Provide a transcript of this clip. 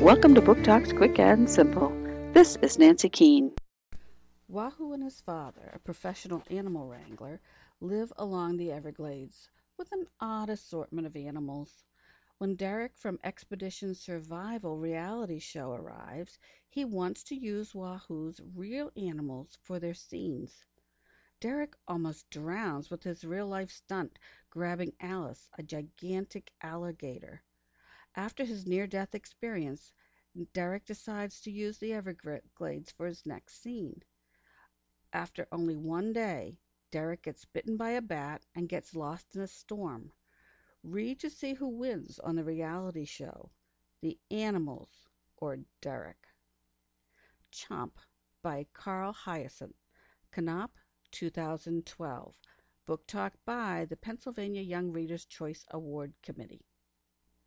Welcome to Book Talks Quick and Simple. This is Nancy Keane. Wahoo and his father, a professional animal wrangler, live along the Everglades with an odd assortment of animals. When Derek from Expedition Survival reality show arrives, he wants to use Wahoo's real animals for their scenes. Derek almost drowns with his real life stunt grabbing Alice, a gigantic alligator. After his near death experience, Derek decides to use the Everglades for his next scene. After only one day, Derek gets bitten by a bat and gets lost in a storm. Read to see who wins on the reality show The Animals or Derek. Chomp by Carl Hiaasen. Knopf, 2012. Book Talk by the Pennsylvania Young Readers' Choice Award Committee.